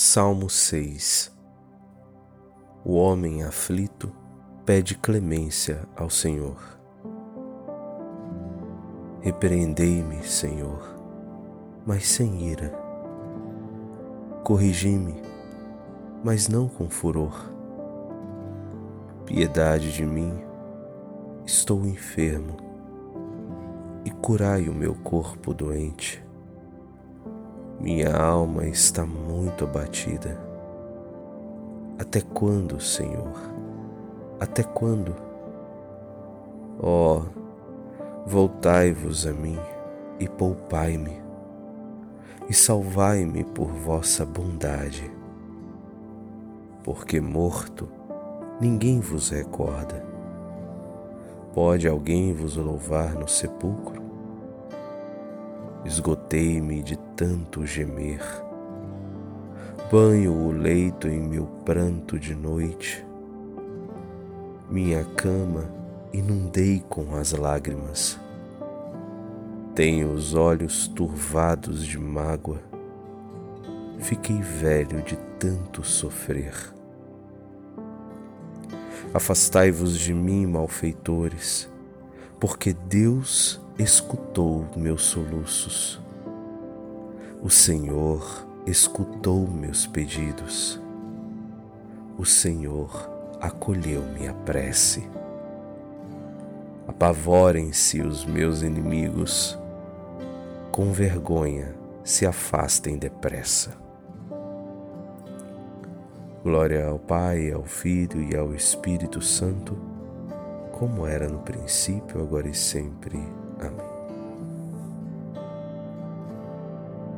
Salmo 6 O homem aflito pede clemência ao Senhor. Repreendei-me, Senhor, mas sem ira. Corrigi-me, mas não com furor. Piedade de mim, estou enfermo, e curai o meu corpo doente. Minha alma está muito abatida. Até quando, Senhor? Até quando? Ó, oh, voltai-vos a mim e poupai-me, e salvai-me por vossa bondade. Porque morto, ninguém vos recorda. Pode alguém vos louvar no sepulcro? Esgotei-me de tanto gemer. Banho o leito em meu pranto de noite. Minha cama inundei com as lágrimas. Tenho os olhos turvados de mágoa. Fiquei velho de tanto sofrer. Afastai-vos de mim, malfeitores, porque Deus escutou meus soluços. O Senhor escutou meus pedidos. O Senhor acolheu minha prece. Apavorem-se os meus inimigos, com vergonha se afastem depressa. Glória ao Pai, ao Filho e ao Espírito Santo, como era no princípio, agora e sempre Amém.